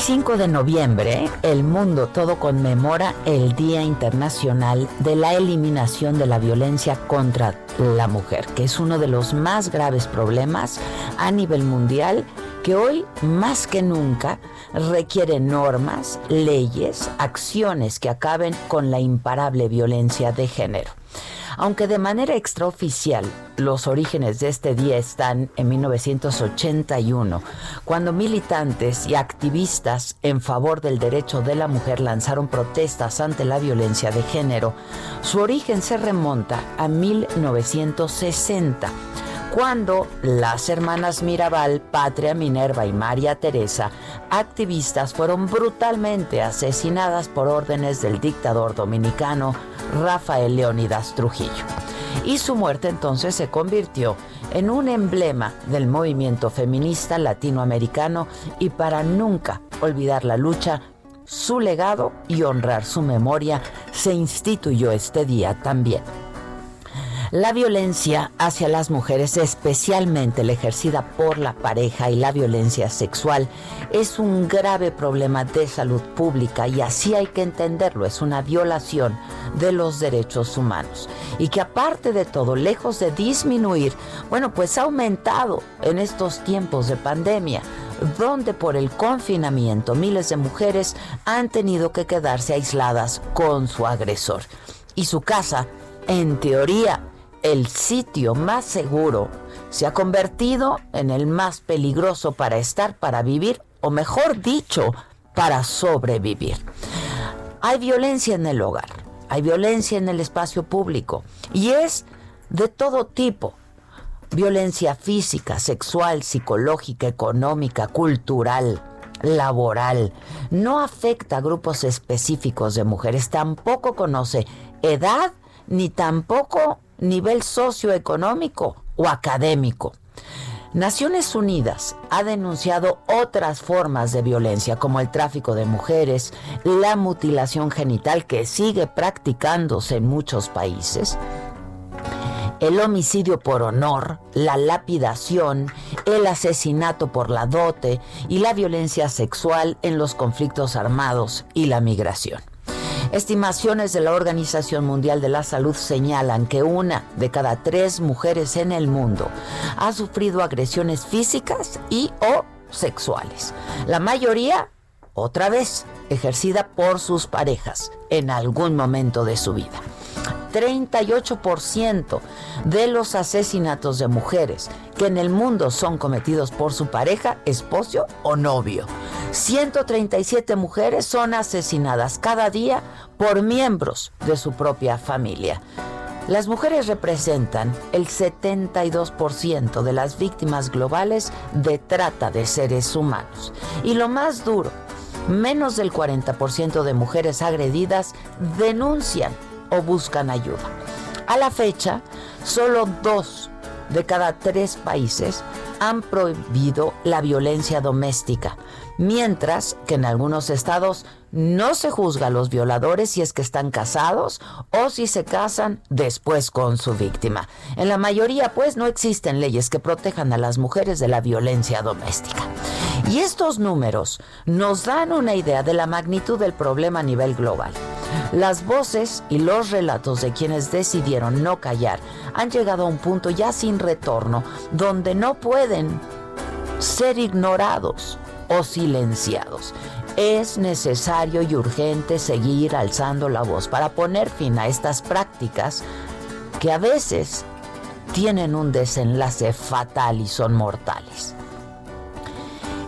25 de noviembre, el mundo todo conmemora el Día Internacional de la Eliminación de la Violencia contra la Mujer, que es uno de los más graves problemas a nivel mundial que hoy más que nunca requiere normas, leyes, acciones que acaben con la imparable violencia de género. Aunque de manera extraoficial los orígenes de este día están en 1981, cuando militantes y activistas en favor del derecho de la mujer lanzaron protestas ante la violencia de género, su origen se remonta a 1960 cuando las hermanas Mirabal, Patria Minerva y María Teresa, activistas, fueron brutalmente asesinadas por órdenes del dictador dominicano Rafael Leónidas Trujillo. Y su muerte entonces se convirtió en un emblema del movimiento feminista latinoamericano y para nunca olvidar la lucha, su legado y honrar su memoria, se instituyó este día también. La violencia hacia las mujeres, especialmente la ejercida por la pareja y la violencia sexual, es un grave problema de salud pública y así hay que entenderlo, es una violación de los derechos humanos. Y que aparte de todo, lejos de disminuir, bueno, pues ha aumentado en estos tiempos de pandemia donde por el confinamiento miles de mujeres han tenido que quedarse aisladas con su agresor. Y su casa, en teoría, el sitio más seguro se ha convertido en el más peligroso para estar, para vivir, o mejor dicho, para sobrevivir. Hay violencia en el hogar, hay violencia en el espacio público y es de todo tipo. Violencia física, sexual, psicológica, económica, cultural, laboral. No afecta a grupos específicos de mujeres, tampoco conoce edad ni tampoco nivel socioeconómico o académico. Naciones Unidas ha denunciado otras formas de violencia como el tráfico de mujeres, la mutilación genital que sigue practicándose en muchos países, el homicidio por honor, la lapidación, el asesinato por la dote y la violencia sexual en los conflictos armados y la migración. Estimaciones de la Organización Mundial de la Salud señalan que una de cada tres mujeres en el mundo ha sufrido agresiones físicas y o sexuales. La mayoría, otra vez, ejercida por sus parejas en algún momento de su vida. 38% de los asesinatos de mujeres que en el mundo son cometidos por su pareja, esposo o novio. 137 mujeres son asesinadas cada día por miembros de su propia familia. Las mujeres representan el 72% de las víctimas globales de trata de seres humanos. Y lo más duro, menos del 40% de mujeres agredidas denuncian o buscan ayuda. A la fecha, solo dos de cada tres países han prohibido la violencia doméstica, mientras que en algunos estados no se juzga a los violadores si es que están casados o si se casan después con su víctima. En la mayoría, pues, no existen leyes que protejan a las mujeres de la violencia doméstica. Y estos números nos dan una idea de la magnitud del problema a nivel global. Las voces y los relatos de quienes decidieron no callar han llegado a un punto ya sin retorno donde no pueden ser ignorados o silenciados. Es necesario y urgente seguir alzando la voz para poner fin a estas prácticas que a veces tienen un desenlace fatal y son mortales.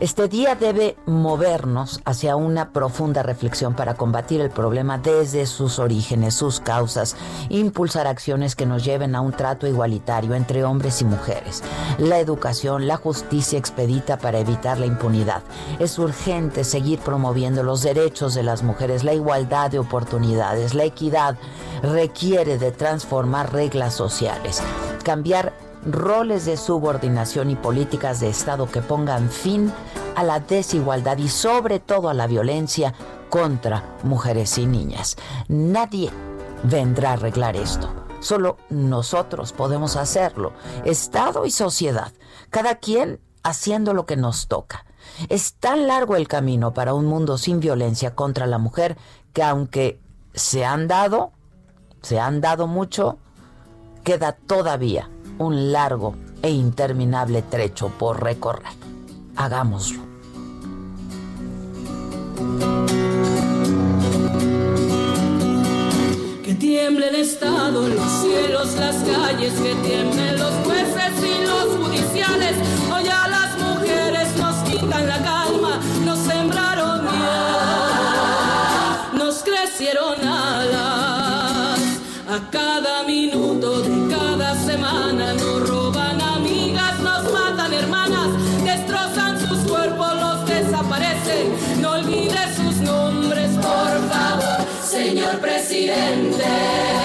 Este día debe movernos hacia una profunda reflexión para combatir el problema desde sus orígenes, sus causas, impulsar acciones que nos lleven a un trato igualitario entre hombres y mujeres, la educación, la justicia expedita para evitar la impunidad. Es urgente seguir promoviendo los derechos de las mujeres, la igualdad de oportunidades, la equidad requiere de transformar reglas sociales, cambiar roles de subordinación y políticas de Estado que pongan fin a la desigualdad y sobre todo a la violencia contra mujeres y niñas. Nadie vendrá a arreglar esto. Solo nosotros podemos hacerlo, Estado y sociedad, cada quien haciendo lo que nos toca. Es tan largo el camino para un mundo sin violencia contra la mujer que aunque se han dado, se han dado mucho, queda todavía un largo e interminable trecho por recorrer. Hagámoslo. Que tiemble el Estado, los cielos, las calles, que tiemblen los jueces y los judiciales. Hoy a favor,